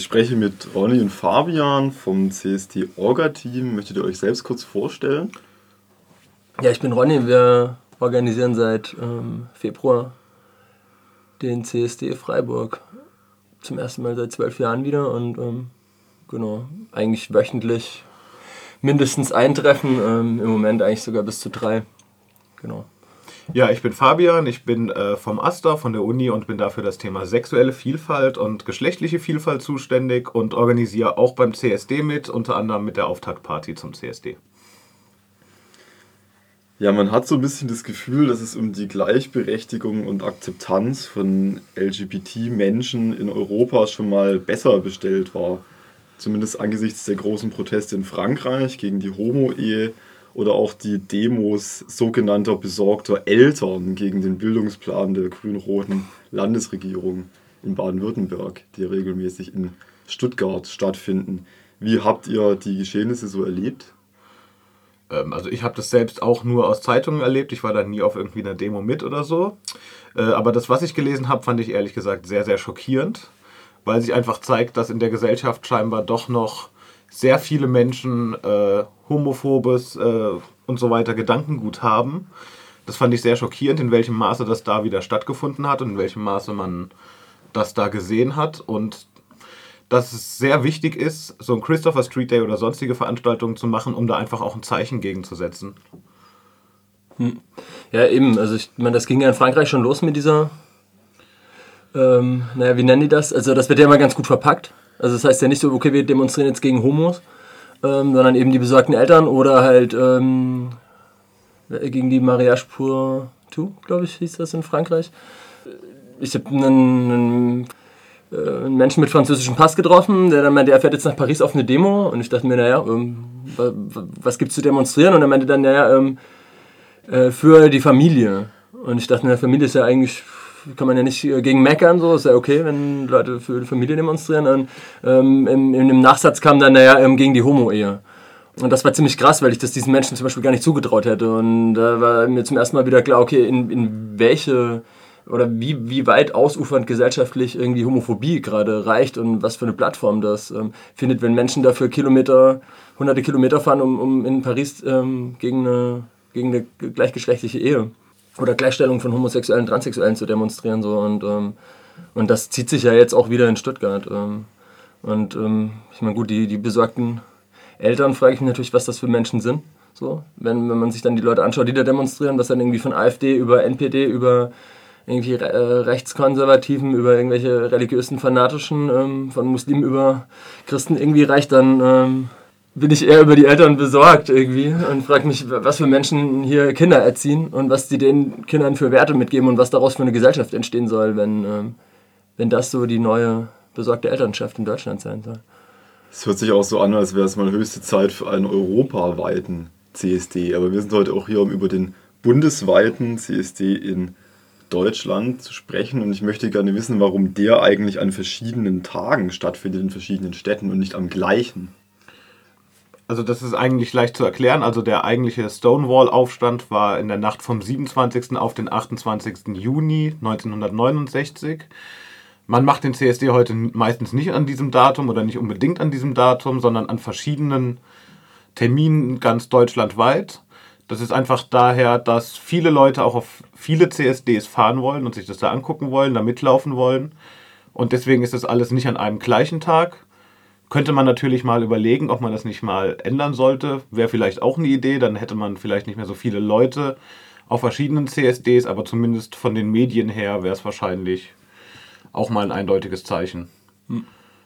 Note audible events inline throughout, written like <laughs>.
Ich spreche mit Ronny und Fabian vom CST Orga-Team. Möchtet ihr euch selbst kurz vorstellen? Ja, ich bin Ronny. Wir organisieren seit ähm, Februar den CSD Freiburg zum ersten Mal seit zwölf Jahren wieder und ähm, genau, eigentlich wöchentlich mindestens ein Treffen, ähm, im Moment eigentlich sogar bis zu drei. Genau. Ja, ich bin Fabian, ich bin äh, vom AStA, von der Uni und bin dafür das Thema sexuelle Vielfalt und geschlechtliche Vielfalt zuständig und organisiere auch beim CSD mit, unter anderem mit der Auftaktparty zum CSD. Ja, man hat so ein bisschen das Gefühl, dass es um die Gleichberechtigung und Akzeptanz von LGBT-Menschen in Europa schon mal besser bestellt war. Zumindest angesichts der großen Proteste in Frankreich gegen die Homo-Ehe oder auch die Demos sogenannter besorgter Eltern gegen den Bildungsplan der grün-roten Landesregierung in Baden-Württemberg, die regelmäßig in Stuttgart stattfinden. Wie habt ihr die Geschehnisse so erlebt? Ähm, also ich habe das selbst auch nur aus Zeitungen erlebt. Ich war da nie auf irgendwie einer Demo mit oder so. Äh, aber das, was ich gelesen habe, fand ich ehrlich gesagt sehr, sehr schockierend, weil sich einfach zeigt, dass in der Gesellschaft scheinbar doch noch sehr viele Menschen äh, homophobes äh, und so weiter Gedankengut haben. Das fand ich sehr schockierend, in welchem Maße das da wieder stattgefunden hat und in welchem Maße man das da gesehen hat. Und dass es sehr wichtig ist, so ein Christopher Street Day oder sonstige Veranstaltungen zu machen, um da einfach auch ein Zeichen gegenzusetzen. Hm. Ja, eben. Also ich meine, das ging ja in Frankreich schon los mit dieser, ähm, naja, wie nennen die das? Also das wird ja immer ganz gut verpackt. Also das heißt ja nicht so, okay, wir demonstrieren jetzt gegen Homos, ähm, sondern eben die besorgten Eltern oder halt ähm, gegen die Mariage pour tout, glaube ich, hieß das in Frankreich. Ich habe einen, äh, einen, Menschen mit französischem Pass getroffen, der dann meinte, er fährt jetzt nach Paris auf eine Demo und ich dachte mir, naja, ähm, was gibt's zu demonstrieren? Und er meinte dann, naja, ähm, äh, für die Familie. Und ich dachte, eine Familie ist ja eigentlich kann man ja nicht äh, gegen meckern, so ist ja okay, wenn Leute für die Familie demonstrieren. Und ähm, in, in dem Nachsatz kam dann, naja, ähm, gegen die Homo-Ehe. Und das war ziemlich krass, weil ich das diesen Menschen zum Beispiel gar nicht zugetraut hätte. Und da war mir zum ersten Mal wieder klar, okay, in, in welche oder wie, wie weit ausufernd gesellschaftlich irgendwie Homophobie gerade reicht und was für eine Plattform das ähm, findet, wenn Menschen dafür Kilometer, hunderte Kilometer fahren, um, um in Paris ähm, gegen, eine, gegen eine gleichgeschlechtliche Ehe oder Gleichstellung von Homosexuellen, Transsexuellen zu demonstrieren. So. Und, ähm, und das zieht sich ja jetzt auch wieder in Stuttgart. Ähm, und ähm, ich meine, gut, die, die besorgten Eltern frage ich mich natürlich, was das für Menschen sind. So, wenn, wenn man sich dann die Leute anschaut, die da demonstrieren, was dann irgendwie von AfD über NPD, über irgendwie äh, Rechtskonservativen, über irgendwelche religiösen Fanatischen, ähm, von Muslimen über Christen irgendwie reicht, dann ähm, bin ich eher über die Eltern besorgt irgendwie und frage mich, was für Menschen hier Kinder erziehen und was die den Kindern für Werte mitgeben und was daraus für eine Gesellschaft entstehen soll, wenn, ähm, wenn das so die neue besorgte Elternschaft in Deutschland sein soll. Es hört sich auch so an, als wäre es mal höchste Zeit für einen europaweiten CSD. Aber wir sind heute auch hier, um über den bundesweiten CSD in Deutschland zu sprechen. Und ich möchte gerne wissen, warum der eigentlich an verschiedenen Tagen stattfindet in verschiedenen Städten und nicht am gleichen. Also das ist eigentlich leicht zu erklären. Also der eigentliche Stonewall-Aufstand war in der Nacht vom 27. auf den 28. Juni 1969. Man macht den CSD heute meistens nicht an diesem Datum oder nicht unbedingt an diesem Datum, sondern an verschiedenen Terminen ganz deutschlandweit. Das ist einfach daher, dass viele Leute auch auf viele CSDs fahren wollen und sich das da angucken wollen, da mitlaufen wollen. Und deswegen ist das alles nicht an einem gleichen Tag, könnte man natürlich mal überlegen, ob man das nicht mal ändern sollte. Wäre vielleicht auch eine Idee, dann hätte man vielleicht nicht mehr so viele Leute auf verschiedenen CSDs, aber zumindest von den Medien her wäre es wahrscheinlich auch mal ein eindeutiges Zeichen. Hm.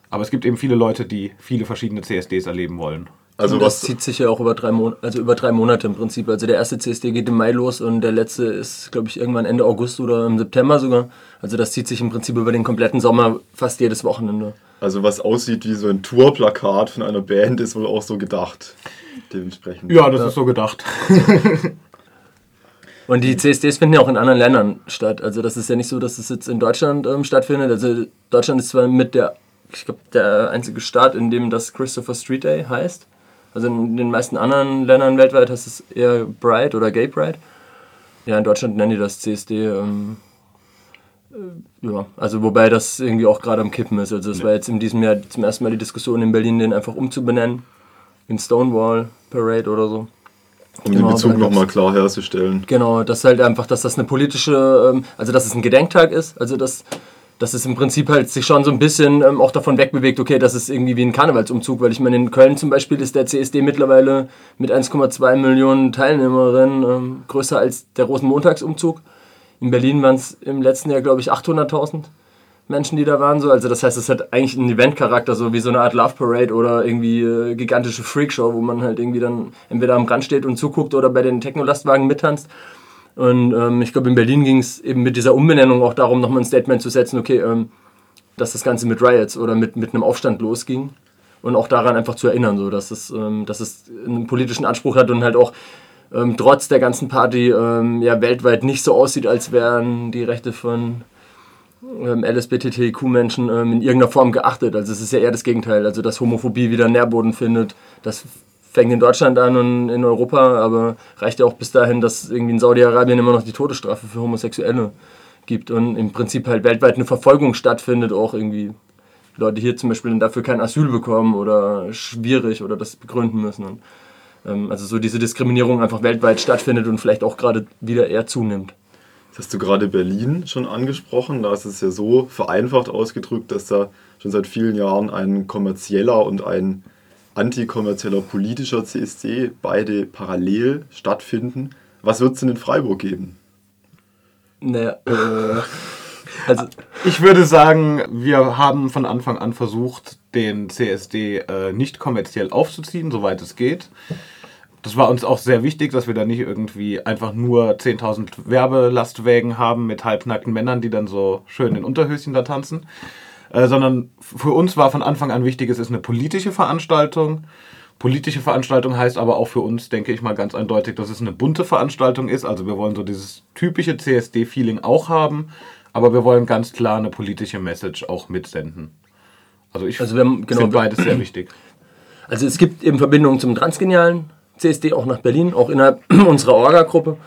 Aber es gibt eben viele Leute, die viele verschiedene CSDs erleben wollen. Also das zieht sich ja auch über drei, Mon also über drei Monate im Prinzip. Also der erste CSD geht im Mai los und der letzte ist, glaube ich, irgendwann Ende August oder im September sogar. Also das zieht sich im Prinzip über den kompletten Sommer fast jedes Wochenende. Also was aussieht wie so ein Tourplakat von einer Band ist wohl auch so gedacht. Dementsprechend. Ja, das ja. ist so gedacht. <laughs> Und die CSDs finden ja auch in anderen Ländern statt. Also das ist ja nicht so, dass es jetzt in Deutschland ähm, stattfindet. Also Deutschland ist zwar mit der, ich glaube, der einzige Staat, in dem das Christopher Street Day heißt. Also in den meisten anderen Ländern weltweit heißt es eher Bride oder Gay Pride. Ja, in Deutschland nennen die das CSD. Ähm, Ja, also wobei das irgendwie auch gerade am Kippen ist. Also es war jetzt in diesem Jahr zum ersten Mal die Diskussion in Berlin, den einfach umzubenennen in Stonewall Parade oder so. Um genau, den Bezug nochmal klar herzustellen. Genau, das halt einfach, dass das eine politische, ähm, also dass es ein Gedenktag ist, also dass, dass es im Prinzip halt sich schon so ein bisschen ähm, auch davon wegbewegt, okay, das ist irgendwie wie ein Karnevalsumzug, weil ich meine, in Köln zum Beispiel ist der CSD mittlerweile mit 1,2 Millionen Teilnehmerinnen ähm, größer als der Rosenmontagsumzug. In Berlin waren es im letzten Jahr, glaube ich, 800.000 Menschen, die da waren. So. Also das heißt, es hat eigentlich einen Eventcharakter, so wie so eine Art Love Parade oder irgendwie äh, gigantische Freakshow, wo man halt irgendwie dann entweder am Rand steht und zuguckt oder bei den Technolastwagen mittanzt. Und ähm, ich glaube, in Berlin ging es eben mit dieser Umbenennung auch darum, nochmal ein Statement zu setzen, okay, ähm, dass das Ganze mit Riots oder mit, mit einem Aufstand losging. Und auch daran einfach zu erinnern, so, dass, es, ähm, dass es einen politischen Anspruch hat und halt auch ähm, trotz der ganzen Party ähm, ja weltweit nicht so aussieht, als wären die Rechte von ähm, LSBTTIQ-Menschen ähm, in irgendeiner Form geachtet. Also es ist ja eher das Gegenteil, also dass Homophobie wieder Nährboden findet. Das fängt in Deutschland an und in Europa, aber reicht ja auch bis dahin, dass irgendwie in Saudi-Arabien immer noch die Todesstrafe für Homosexuelle gibt und im Prinzip halt weltweit eine Verfolgung stattfindet, auch irgendwie Leute hier zum Beispiel dafür kein Asyl bekommen oder schwierig oder das begründen müssen. Und ähm, also so diese Diskriminierung einfach weltweit stattfindet und vielleicht auch gerade wieder eher zunimmt. Jetzt hast du gerade Berlin schon angesprochen. Da ist es ja so vereinfacht ausgedrückt, dass da schon seit vielen Jahren ein kommerzieller und ein antikommerzieller politischer CSD beide parallel stattfinden. Was wird es denn in Freiburg geben? Naja, äh, also <laughs> ich würde sagen, wir haben von Anfang an versucht, den CSD äh, nicht kommerziell aufzuziehen, soweit es geht. Das war uns auch sehr wichtig, dass wir da nicht irgendwie einfach nur 10.000 Werbelastwägen haben mit halbnackten Männern, die dann so schön in Unterhöschen da tanzen. Äh, sondern für uns war von Anfang an wichtig, es ist eine politische Veranstaltung. Politische Veranstaltung heißt aber auch für uns, denke ich mal ganz eindeutig, dass es eine bunte Veranstaltung ist. Also wir wollen so dieses typische CSD-Feeling auch haben, aber wir wollen ganz klar eine politische Message auch mitsenden. Also ich also genau, finde beides sehr wichtig. Also es gibt eben Verbindungen zum Transgenialen, CSD auch nach Berlin, auch innerhalb <clears throat> unserer Orga-Gruppe.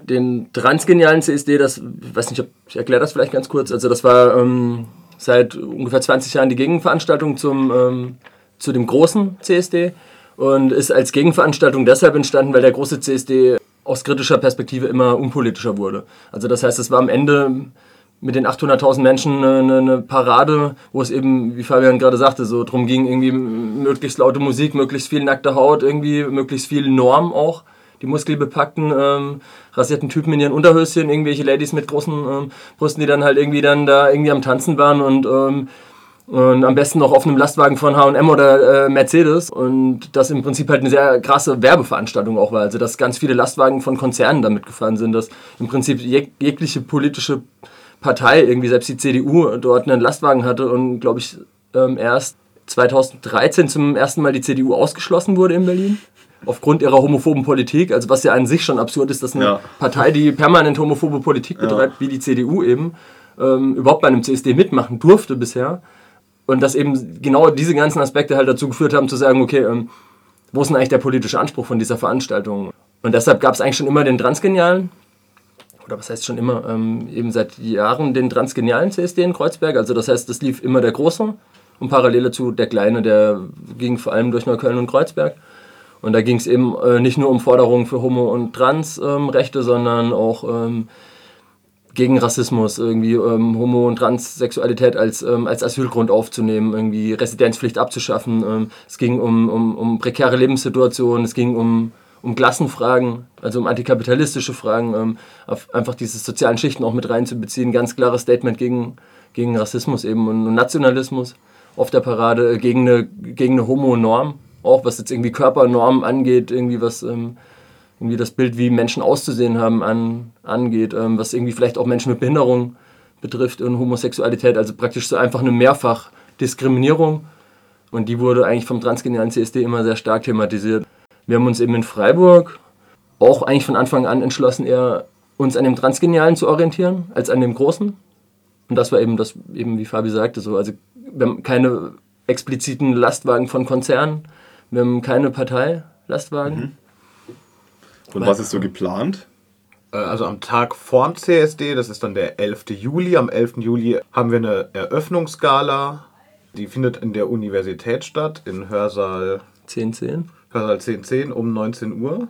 Den transgenialen CSD, das, ich weiß nicht, ich erkläre das vielleicht ganz kurz. Also, das war ähm, seit ungefähr 20 Jahren die Gegenveranstaltung zum, ähm, zu dem großen CSD und ist als Gegenveranstaltung deshalb entstanden, weil der große CSD aus kritischer Perspektive immer unpolitischer wurde. Also, das heißt, es war am Ende mit den 800.000 Menschen eine, eine, Parade, wo es eben, wie Fabian gerade sagte, so drum ging, irgendwie möglichst laute Musik, möglichst viel nackte Haut, irgendwie möglichst viel Norm auch. Die muskelbepackten, ähm, rasierten Typen in ihren Unterhöschen, irgendwelche Ladies mit großen ähm, Brüsten, die dann halt irgendwie dann da irgendwie am Tanzen waren und, ähm, und am besten noch auf einem Lastwagen von H&M oder äh, Mercedes und das im Prinzip halt eine sehr krasse Werbeveranstaltung auch war, also dass ganz viele Lastwagen von Konzernen damit gefahren sind, dass im Prinzip jeg jegliche politische Partei, irgendwie selbst die CDU, dort einen Lastwagen hatte und, glaube ich, ähm, erst 2013 zum ersten Mal die CDU ausgeschlossen wurde in Berlin. Aufgrund ihrer homophoben Politik, also was ja an sich schon absurd ist, dass eine ja. Partei, die permanent homophobe Politik betreibt, ja. wie die CDU eben, ähm, überhaupt bei einem CSD mitmachen durfte bisher. Und dass eben genau diese ganzen Aspekte halt dazu geführt haben, zu sagen, okay, ähm, wo ist denn eigentlich der politische Anspruch von dieser Veranstaltung? Und deshalb gab es eigentlich schon immer den Transgenialen, oder was heißt schon immer, ähm, eben seit Jahren den transgenialen CSD in Kreuzberg. Also das heißt, das lief immer der Große und parallel dazu der Kleine, der ging vor allem durch Neukölln und Kreuzberg. Und da ging es eben äh, nicht nur um Forderungen für Homo- und Trans-Rechte, ähm, sondern auch ähm, gegen Rassismus, irgendwie ähm, Homo- und Transsexualität als, ähm, als Asylgrund aufzunehmen, irgendwie Residenzpflicht abzuschaffen. Ähm, es ging um, um, um prekäre Lebenssituationen, es ging um um Klassenfragen, also um antikapitalistische Fragen, einfach diese sozialen Schichten auch mit reinzubeziehen. Ganz klares Statement gegen, gegen Rassismus eben und Nationalismus auf der Parade, äh, gegen eine, gegen eine Homo-Norm, auch was jetzt irgendwie Körpernormen angeht, irgendwie was ähm, irgendwie das Bild, wie Menschen auszusehen haben, an, angeht, ähm, was irgendwie vielleicht auch Menschen mit Behinderung betrifft und Homosexualität, also praktisch so einfach eine Mehrfachdiskriminierung. Und die wurde eigentlich vom transgenialen CSD immer sehr stark thematisiert. Wir haben uns eben in Freiburg auch eigentlich von Anfang an entschlossen, eher uns an dem Transgenialen zu orientieren, als an dem Großen. Und das war eben das, eben wie Fabi sagte, so. Also wir haben keine expliziten Lastwagen von Konzernen, wir haben keine Parteilastwagen. Mhm. Und was ist so geplant? Äh, also am Tag vorm CSD, das ist dann der 11. Juli. Am 11. Juli haben wir eine Eröffnungsgala. Die findet in der Universität statt, in Hörsaal 1010. Hörsaal 1010 um 19 Uhr.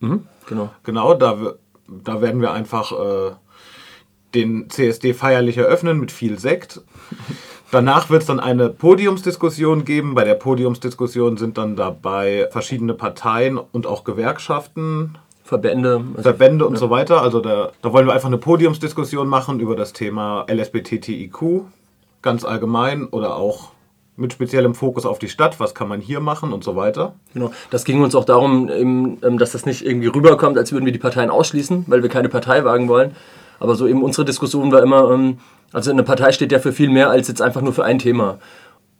Mhm, genau. Genau, da, da werden wir einfach äh, den CSD feierlich eröffnen mit viel Sekt. <laughs> Danach wird es dann eine Podiumsdiskussion geben. Bei der Podiumsdiskussion sind dann dabei verschiedene Parteien und auch Gewerkschaften, Verbände. Also, Verbände und so weiter. Also da, da wollen wir einfach eine Podiumsdiskussion machen über das Thema LSBTTIQ ganz allgemein oder auch mit speziellem Fokus auf die Stadt. Was kann man hier machen und so weiter. Genau. Das ging uns auch darum, ähm, dass das nicht irgendwie rüberkommt, als würden wir die Parteien ausschließen, weil wir keine Partei wagen wollen. Aber so eben unsere Diskussion war immer, ähm, also eine Partei steht ja für viel mehr als jetzt einfach nur für ein Thema.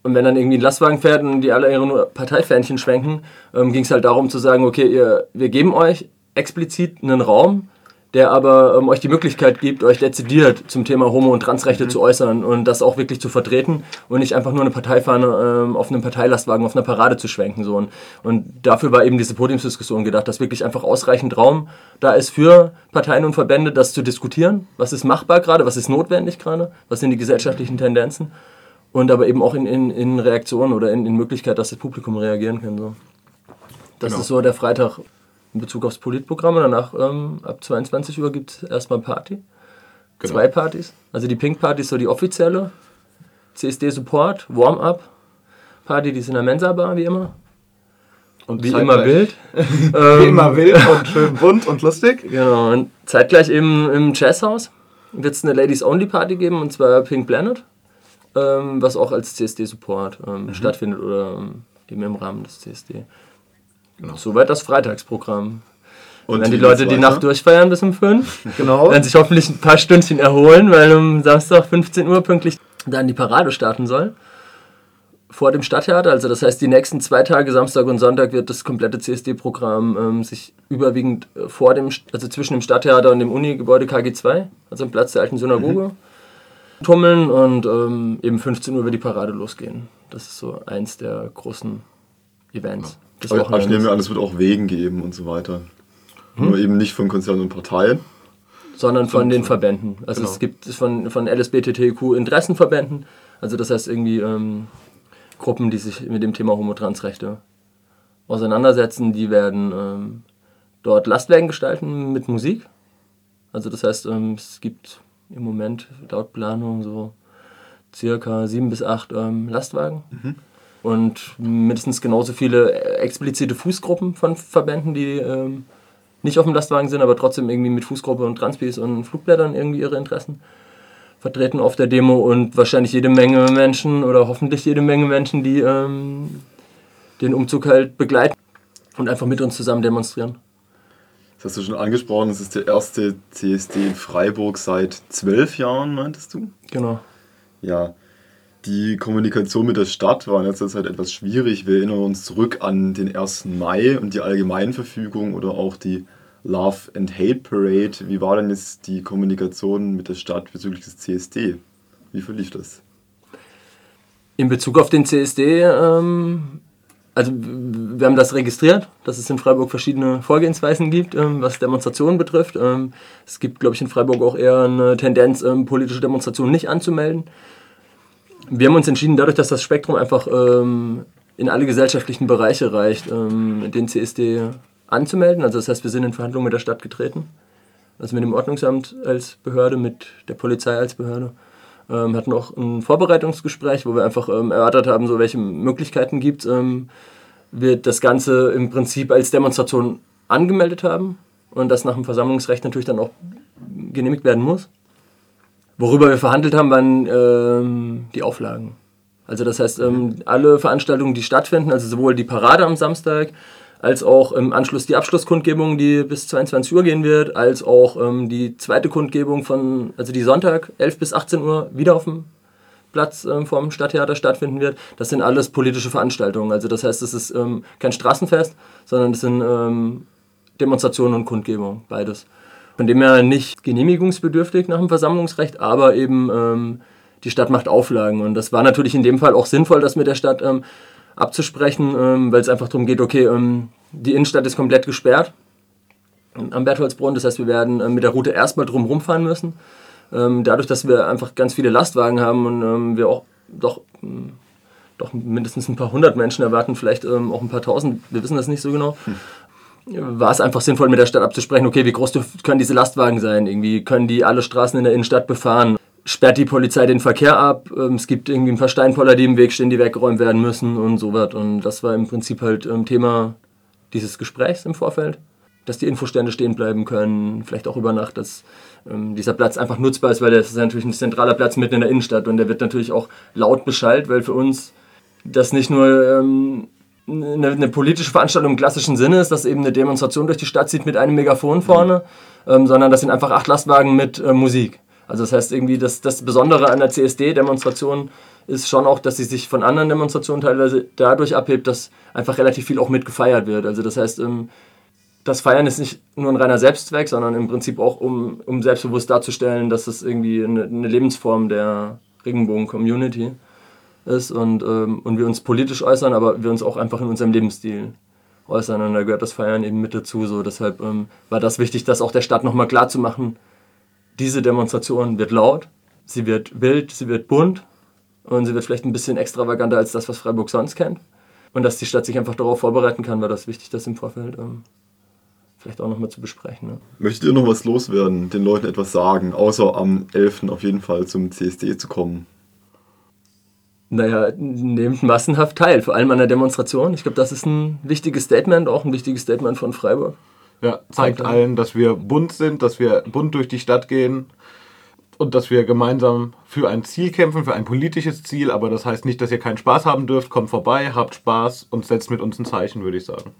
Und wenn dann irgendwie ein Lastwagen fährt und die alle ihre Parteifähnchen schwenken, ähm, ging es halt darum zu sagen, okay, ihr, wir geben euch explizit einen Raum, der aber ähm, euch die Möglichkeit gibt, euch dezidiert zum Thema Homo- und Transrechte zu äußern und das auch wirklich zu vertreten und nicht einfach nur eine Parteifahne ähm, auf einem Parteilastwagen auf einer Parade zu schwenken. So. Und, und dafür war eben diese Podiumsdiskussion gedacht, dass wirklich einfach ausreichend Raum da ist für Parteien und Verbände, das zu diskutieren. Was ist machbar gerade, was ist notwendig gerade, was sind die gesellschaftlichen Tendenzen und aber eben auch in, in, in Reaktion oder in, in Möglichkeit, dass das Publikum reagieren kann. So. Das Genau. ist so der Freitag in Bezug aufs Politprogramm. Und danach ähm, ab 22 Uhr gibt es erstmal Party. Genau. Zwei Partys. Also die Pink Party ist so die offizielle. CSD Support, Warm-up. Party, die ist in der Mensa-Bar, wie immer. Und Wie immer wild. <laughs> Wie Ähm, immer wild <laughs> und schön bunt und lustig. Genau, und zeitgleich im, im Jazzhaus wird es eine Ladies Only Party geben, und zwar Pink Planet, ähm, was auch als CSD-Support ähm, stattfindet oder ähm, eben im Rahmen des CSD. Genau. Soweit das Freitagsprogramm. Und Wenn die Leute die? Nacht durchfeiern bis um 5, <laughs> Genau. werden sich hoffentlich ein paar Stündchen erholen, weil um Samstag 15 Uhr pünktlich dann die Parade starten soll. Vor dem Stadttheater, also das heißt, die nächsten zwei Tage, Samstag und Sonntag, wird das komplette CSD-Programm ähm, sich überwiegend äh, vor dem, also zwischen dem Stadttheater und dem Uni-Gebäude KG2, also am Platz der alten Synagoge, tummeln und ähm, eben 15 Uhr wird die Parade losgehen. Das ist so eins der großen Events. Des Aber, aber ich nehme an, es wird auch Wegen geben und so weiter. Hm? Nur eben nicht von Konzernen und Parteien. sondern von den Verbänden. Also Genau. es gibt von, von LSBTTQ Interessenverbänden, also das heißt irgendwie ähm, Gruppen, die sich mit dem Thema Homo-Trans-Rechte auseinandersetzen, die werden ähm, dort Lastwagen gestalten mit Musik. Also das heißt, ähm, es gibt im Moment laut Planung so circa sieben bis acht ähm, Lastwagen. Und mindestens genauso viele äh, explizite Fußgruppen von Verbänden, die ähm, nicht auf dem Lastwagen sind, aber trotzdem irgendwie mit Fußgruppe und Transpis und Flugblättern irgendwie ihre Interessen vertreten auf der Demo und wahrscheinlich jede Menge Menschen oder hoffentlich jede Menge Menschen, die ähm, den Umzug halt begleiten und einfach mit uns zusammen demonstrieren. Das hast du schon angesprochen, es ist der erste CSD in Freiburg seit zwölf Jahren, meintest du? Genau. Ja, die Kommunikation mit der Stadt war in letzter Zeit etwas schwierig. Wir erinnern uns zurück an den 1. Mai und die Allgemeinverfügung oder auch die Love and Hate Parade. Wie war denn jetzt die Kommunikation mit der Stadt bezüglich des CSD? Wie verlief das? In Bezug auf den CSD, ähm, also wir haben das registriert, dass es in Freiburg verschiedene Vorgehensweisen gibt, ähm, was Demonstrationen betrifft. Ähm, es gibt, glaube ich, in Freiburg auch eher eine Tendenz, ähm, politische Demonstrationen nicht anzumelden. Wir haben uns entschieden, dadurch, dass das Spektrum einfach ähm, in alle gesellschaftlichen Bereiche reicht, ähm, den CSD anzumelden. Also das heißt, wir sind in Verhandlungen mit der Stadt getreten. Also mit dem Ordnungsamt als Behörde, mit der Polizei als Behörde. Ähm, hatten auch ein Vorbereitungsgespräch, wo wir einfach ähm, erörtert haben, so welche Möglichkeiten gibt ähm, wir das Ganze im Prinzip als Demonstration angemeldet haben und das nach dem Versammlungsrecht natürlich dann auch genehmigt werden muss. Worüber wir verhandelt haben, waren ähm, die Auflagen. Also das heißt, ähm, alle Veranstaltungen, die stattfinden, also sowohl die Parade am Samstag, als auch im Anschluss die Abschlusskundgebung, die bis 22 Uhr gehen wird, als auch ähm, die zweite Kundgebung von, also die Sonntag, 11 bis 18 Uhr, wieder auf dem Platz ähm, vom Stadttheater stattfinden wird. Das sind alles politische Veranstaltungen. Also das heißt, es ist ähm, kein Straßenfest, sondern es sind ähm, Demonstrationen und Kundgebungen, beides. Von dem her nicht genehmigungsbedürftig nach dem Versammlungsrecht, aber eben ähm, die Stadt macht Auflagen. Und das war natürlich in dem Fall auch sinnvoll, das mit der Stadt ähm, abzusprechen, ähm, weil es einfach darum geht, okay, ähm, die Innenstadt ist komplett gesperrt. am Bertholdsbrunnen. Das heißt, wir werden äh, mit der Route erstmal drum rumfahren müssen. Ähm, dadurch, dass wir einfach ganz viele Lastwagen haben und ähm, wir auch doch, ähm, doch mindestens ein paar hundert Menschen erwarten, vielleicht ähm, auch ein paar tausend, wir wissen das nicht so genau. Hm. War es einfach sinnvoll, mit der Stadt abzusprechen, okay, wie groß können diese Lastwagen sein? Irgendwie können die alle Straßen in der Innenstadt befahren? Sperrt die Polizei den Verkehr ab? Ähm, es gibt irgendwie ein paar Steinpoller, die im Weg stehen, die weggeräumt werden müssen und so was. Und das war im Prinzip halt ähm, Thema dieses Gesprächs im Vorfeld dass die Infostände stehen bleiben können, vielleicht auch über Nacht, dass ähm, dieser Platz einfach nutzbar ist, weil das ist natürlich ein zentraler Platz mitten in der Innenstadt und der wird natürlich auch laut beschallt, weil für uns das nicht nur eine, eine, politische Veranstaltung im klassischen Sinne ist, dass eben eine Demonstration durch die Stadt zieht mit einem Megafon vorne, ähm, sondern das sind einfach acht Lastwagen mit äh, Musik. Also das heißt irgendwie, das, das Besondere an der CSD-Demonstration ist schon auch, dass sie sich von anderen Demonstrationen teilweise dadurch abhebt, dass einfach relativ viel auch mitgefeiert wird. Also das heißt, ähm, das Feiern ist nicht nur ein reiner Selbstzweck, sondern im Prinzip auch, um, um selbstbewusst darzustellen, dass es irgendwie eine, eine Lebensform der Regenbogen-Community ist und, ähm, und wir uns politisch äußern, aber wir uns auch einfach in unserem Lebensstil äußern. Und da gehört das Feiern eben mit dazu. So. Deshalb ähm, war das wichtig, das auch der Stadt nochmal klar zu machen. Diese Demonstration wird laut, sie wird wild, sie wird bunt und sie wird vielleicht ein bisschen extravaganter als das, was Freiburg sonst kennt. Und dass die Stadt sich einfach darauf vorbereiten kann, war das wichtig, das im Vorfeld ähm, vielleicht auch nochmal zu besprechen. Ne? Möchtet ihr noch was loswerden, den Leuten etwas sagen, außer am 11. auf jeden Fall zum CSD zu kommen? Naja, nehmt massenhaft teil, vor allem an der Demonstration. Ich glaube, das ist ein wichtiges Statement, auch ein wichtiges Statement von Freiburg. Ja, zeigt allen, dass wir bunt sind, dass wir bunt durch die Stadt gehen und dass wir gemeinsam für ein Ziel kämpfen, für ein politisches Ziel. Aber das heißt nicht, dass ihr keinen Spaß haben dürft. Kommt vorbei, habt Spaß und setzt mit uns ein Zeichen, würde ich sagen.